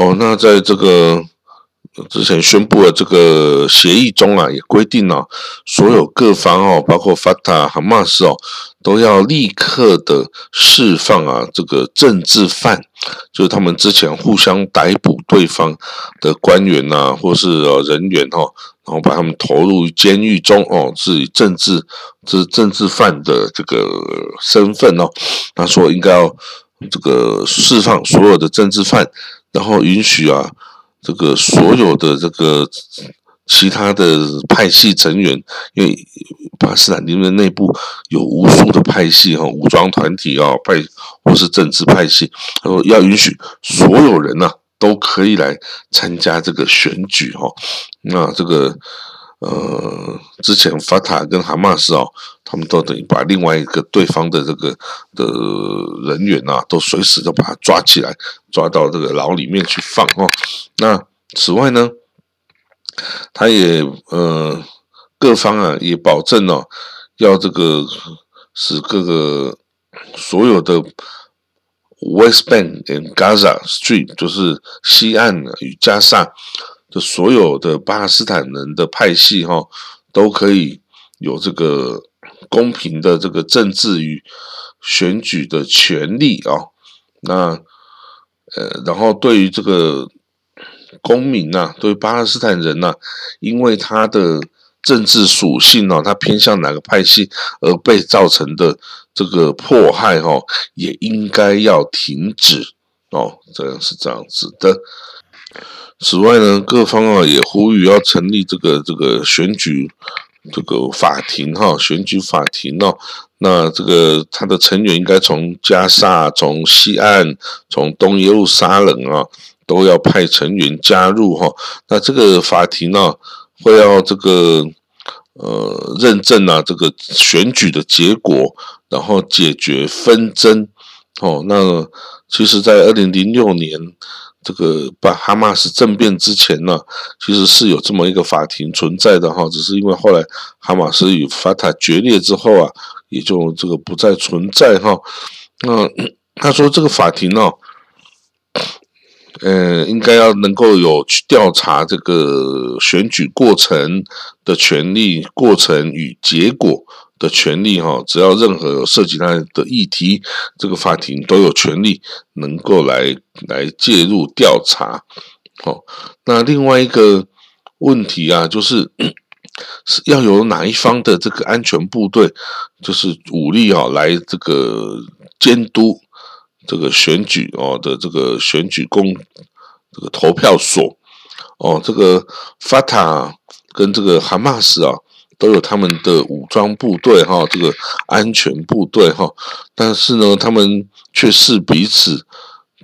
哦，那在这个之前宣布的这个协议中啊，也规定了所有各方哦，包括法塔、哈马斯哦，都要立刻的释放啊这个政治犯，就是他们之前互相逮捕对方的官员呐，或是呃人员哦，然后把他们投入监狱中哦，是以政治是政治犯的这个身份哦，他说应该要这个释放所有的政治犯，然后允许啊这个所有的这个其他的派系成员，因为巴斯坦丁的内部有无数的派系哈，武装团体啊派或是政治派系，他说要允许所有人呐。都可以来参加这个选举哈，那这个呃，之前法塔跟哈马斯哦，他们都等于把另外一个对方的这个的人员呐，都随时都把他抓起来，抓到这个牢里面去放哦。那此外呢，他也呃各方啊也保证哦，要这个使各个所有的。West Bank and Gaza Street 就是西岸与加沙的所有的巴勒斯坦人的派系哈，都可以有这个公平的这个政治与选举的权利啊。那呃，然后对于这个公民呐，对巴勒斯坦人呐，因为他的政治属性哦，他偏向哪个派系而被造成的。这个迫害哈也应该要停止哦，这样是这样子的。此外呢，各方啊也呼吁要成立这个这个选举这个法庭哈，选举法庭哦。那这个他的成员应该从加沙、从西岸、从东耶路撒冷啊，都要派成员加入哈。那这个法庭呢，会要这个呃认证啊这个选举的结果。然后解决纷争，哦，那其实，在二零零六年这个把哈马斯政变之前呢，其实是有这么一个法庭存在的哈，只是因为后来哈马斯与法塔决裂之后啊，也就这个不再存在哈。那他说这个法庭呢，呃，应该要能够有去调查这个选举过程的权利、过程与结果。的权利哈，只要任何有涉及他的议题，这个法庭都有权利能够来来介入调查。好，那另外一个问题啊，就是是 要有哪一方的这个安全部队，就是武力啊，来这个监督这个选举哦的这个选举公这个投票所哦，这个法塔跟这个哈马斯啊。都有他们的武装部队哈，这个安全部队哈，但是呢，他们却是彼此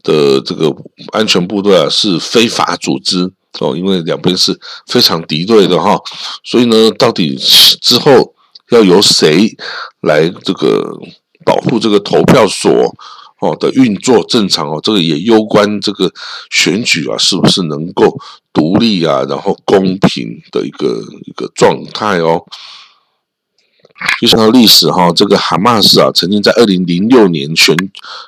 的这个安全部队啊，是非法组织哦，因为两边是非常敌对的哈，所以呢，到底之后要由谁来这个保护这个投票所？哦的运作正常哦，这个也攸关这个选举啊，是不是能够独立啊，然后公平的一个一个状态哦。就像历史哈，这个哈马斯啊，曾经在二零零六年全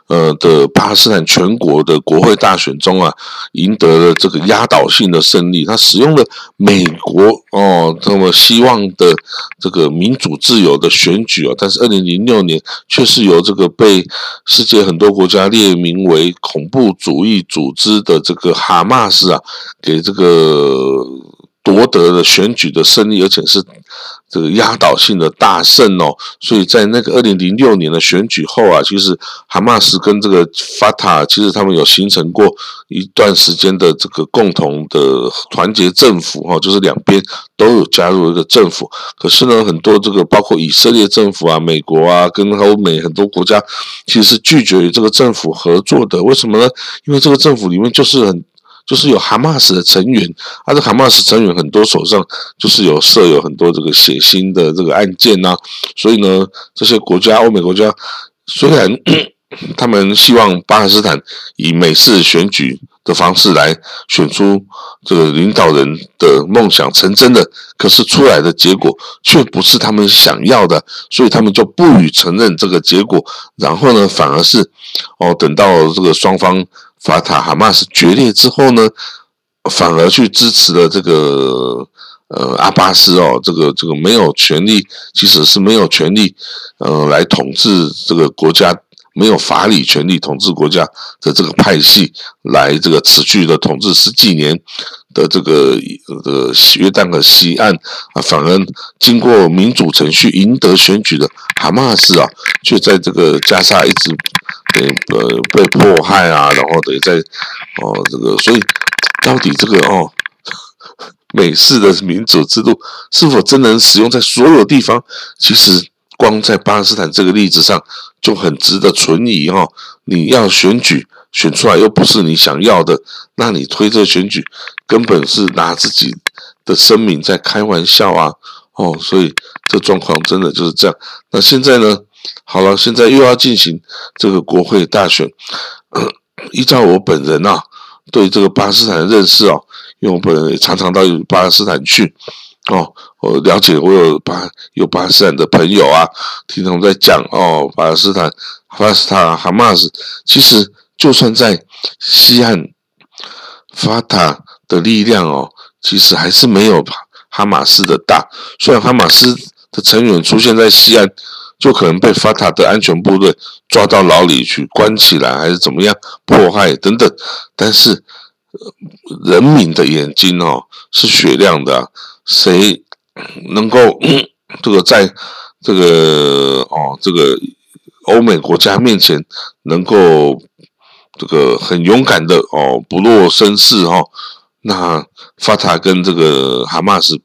呃的巴勒斯坦全国的国会大选中啊，赢得了这个压倒性的胜利。他使用了美国哦这么希望的这个民主自由的选举啊，但是二零零六年却是由这个被世界很多国家列名为恐怖主义组织的这个哈马斯啊，给这个。夺得了选举的胜利，而且是这个压倒性的大胜哦。所以在那个二零零六年的选举后啊，其实哈马斯跟这个法塔，其实他们有形成过一段时间的这个共同的团结政府哈，就是两边都有加入一个政府。可是呢，很多这个包括以色列政府啊、美国啊，跟欧美很多国家，其实是拒绝与这个政府合作的。为什么呢？因为这个政府里面就是很。就是有哈马斯的成员，他的哈马斯成员很多手上就是有设有很多这个血腥的这个案件呐，所以呢，这些国家欧美国家虽然 他们希望巴勒斯坦以美式选举的方式来选出这个领导人的梦想成真的，可是出来的结果却不是他们想要的，所以他们就不予承认这个结果，然后呢，反而是哦，等到这个双方。法塔哈马斯决裂之后呢，反而去支持了这个呃阿巴斯哦，这个这个没有权利，即使是没有权利，呃，来统治这个国家，没有法理权利统治国家的这个派系，来这个持续的统治十几年。的这个呃约旦和西岸啊，反而经过民主程序赢得选举的哈马斯啊，却在这个加沙一直对呃被迫害啊，然后等于在哦这个，所以到底这个哦美式的民主制度是否真能使用在所有地方？其实光在巴勒斯坦这个例子上就很值得存疑哈。你要选举。选出来又不是你想要的，那你推这选举根本是拿自己的生命在开玩笑啊！哦，所以这状况真的就是这样。那现在呢？好了，现在又要进行这个国会大选。依照我本人啊对这个巴勒斯坦的认识哦，因为我本人也常常到巴勒斯坦去哦，我了解我有巴有巴勒斯坦的朋友啊，听他们在讲哦，巴勒斯坦巴勒斯坦哈马斯其实。就算在西岸，法塔的力量哦，其实还是没有哈马斯的大。虽然哈马斯的成员出现在西岸，就可能被法塔的安全部队抓到牢里去关起来，还是怎么样迫害等等。但是人民的眼睛哦是雪亮的，谁能够这个在这个哦这个欧美国家面前能够？这个很勇敢的哦，不落声势哈。那法塔跟这个哈马斯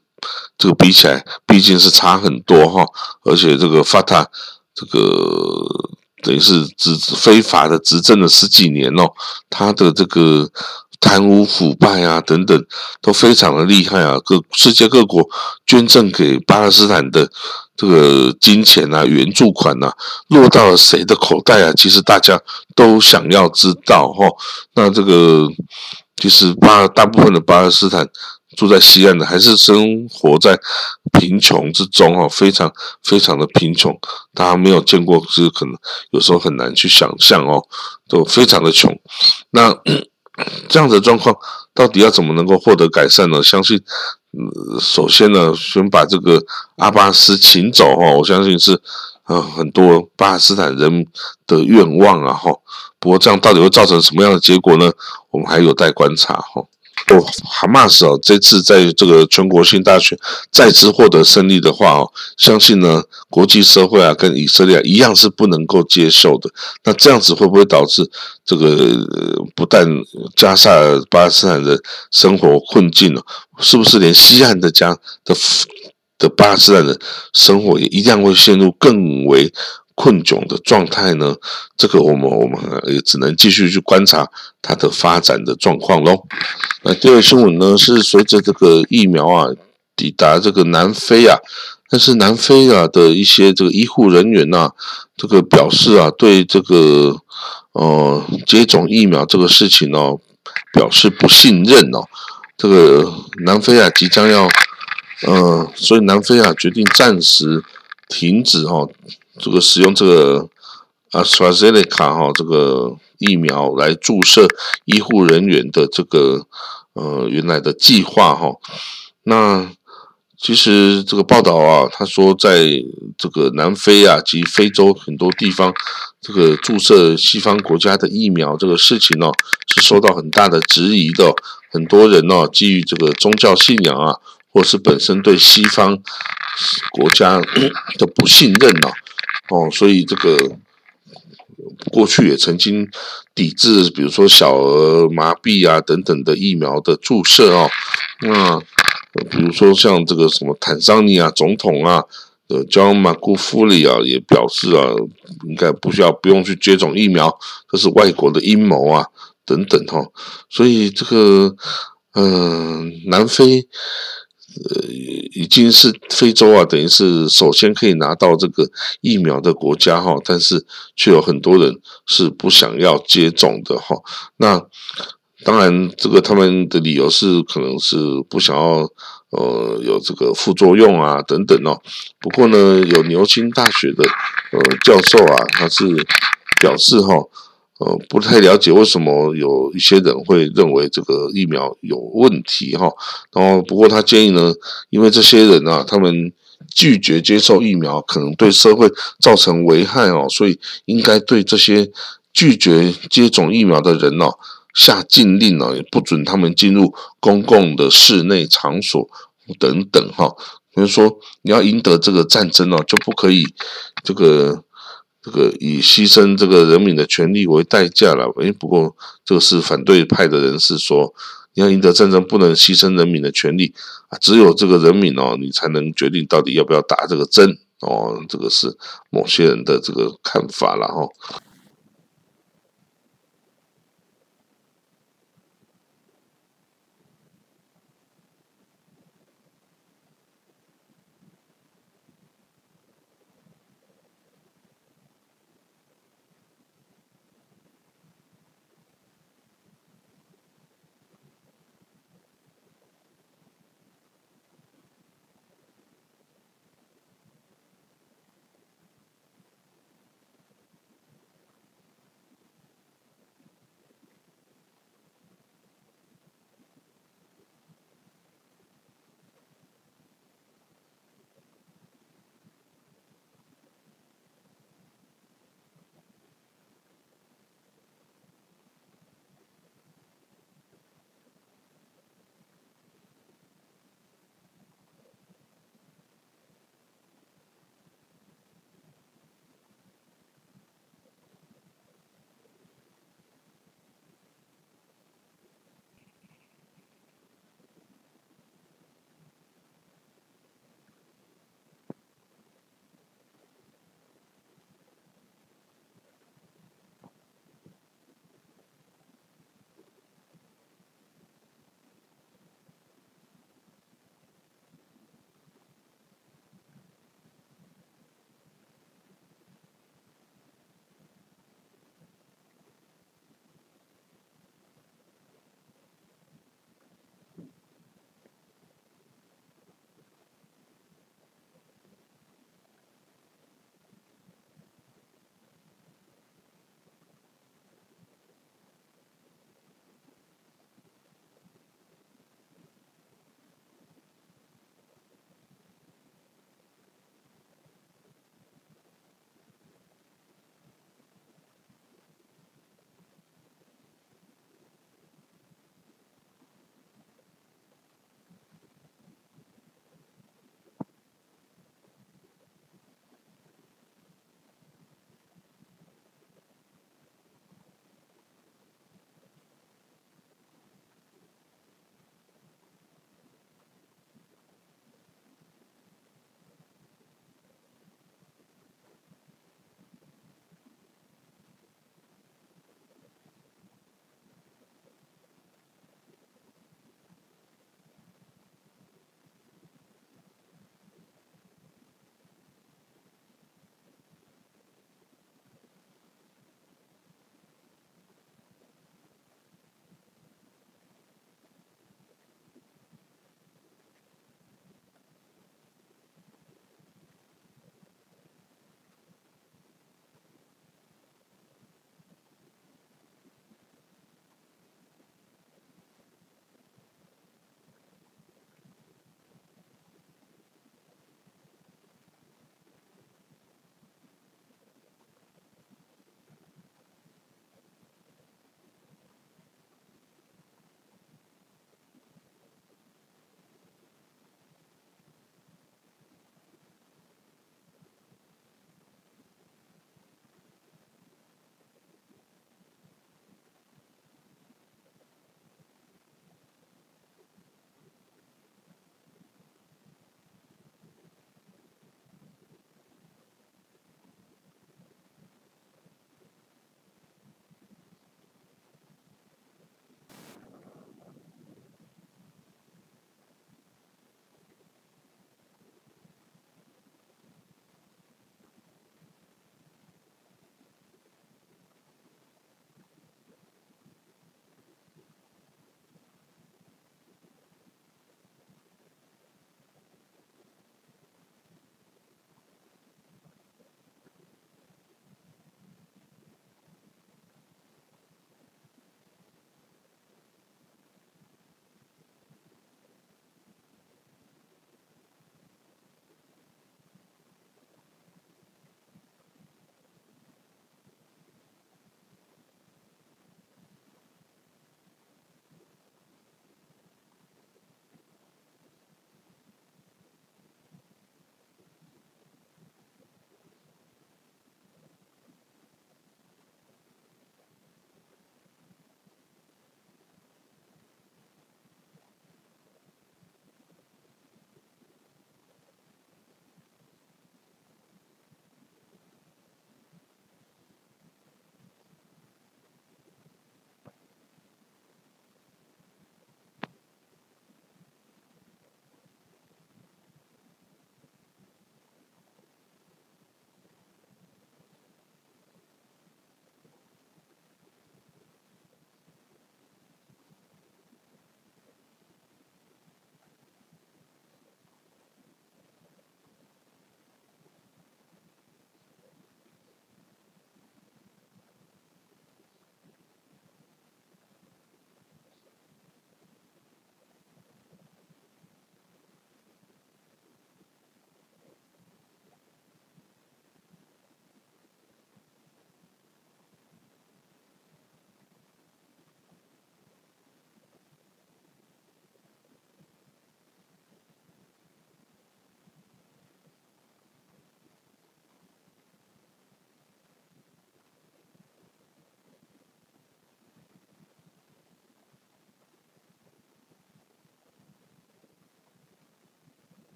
这个比起来，毕竟是差很多哈。而且这个法塔这个等于是执非法的执政了十几年哦，他的这个贪污腐败啊等等都非常的厉害啊。各世界各国捐赠给巴勒斯坦的。这个金钱啊，援助款啊，落到了谁的口袋啊？其实大家都想要知道哈。那这个其实巴大部分的巴勒斯坦住在西岸的，还是生活在贫穷之中哈，非常非常的贫穷。大家没有见过，是可能有时候很难去想象哦，都非常的穷。那 这样的状况到底要怎么能够获得改善呢？相信。首先呢，先把这个阿巴斯请走哈，我相信是呃很多巴勒斯坦人的愿望啊哈。不过这样到底会造成什么样的结果呢？我们还有待观察哈。哦哈马斯哦，这次在这个全国性大选再次获得胜利的话哦，相信呢国际社会啊跟以色列一样是不能够接受的。那这样子会不会导致这个不但加沙巴勒斯坦的生活困境了，是不是连西岸的家的的巴勒斯坦的生活也一样会陷入更为？困窘的状态呢？这个我们我们也只能继续去观察它的发展的状况喽。那第二新闻呢，是随着这个疫苗啊抵达这个南非啊，但是南非啊的一些这个医护人员呐，这个表示啊，对这个呃接种疫苗这个事情呢，表示不信任哦。这个南非啊即将要，嗯，所以南非啊决定暂时停止哦。这个使用这个阿斯瓦塞利卡哈这个疫苗来注射医护人员的这个呃原来的计划哈，那其实这个报道啊，他说在这个南非啊及非洲很多地方，这个注射西方国家的疫苗这个事情呢，是受到很大的质疑的，很多人呢基于这个宗教信仰啊，或是本身对西方国家 的不信任呢。哦，所以这个过去也曾经抵制，比如说小儿麻痹啊等等的疫苗的注射哦。那比如说像这个什么坦桑尼亚总统啊，呃，John Magufuli 啊，也表示啊，应该不需要不用去接种疫苗，这是外国的阴谋啊等等哈。所以这个嗯，南非。呃，已经是非洲啊，等于是首先可以拿到这个疫苗的国家哈，但是却有很多人是不想要接种的哈。那当然，这个他们的理由是可能是不想要呃有这个副作用啊等等哦。不过呢，有牛津大学的呃教授啊，他是表示哈，呃，不太了解为什么有一些人会认为这个疫苗有问题哈。然后，不过他建议呢，因为这些人啊，他们拒绝接受疫苗，可能对社会造成危害哦，所以应该对这些拒绝接种疫苗的人哦下禁令哦，也不准他们进入公共的室内场所等等哈。比如说，你要赢得这个战争哦，就不可以这个。这个以牺牲这个人民的权利为代价了，诶，不过这个是反对派的人士说，你要赢得战争不能牺牲人民的权利啊，只有这个人民哦，你才能决定到底要不要打这个针哦，这个是某些人的这个看法了哈。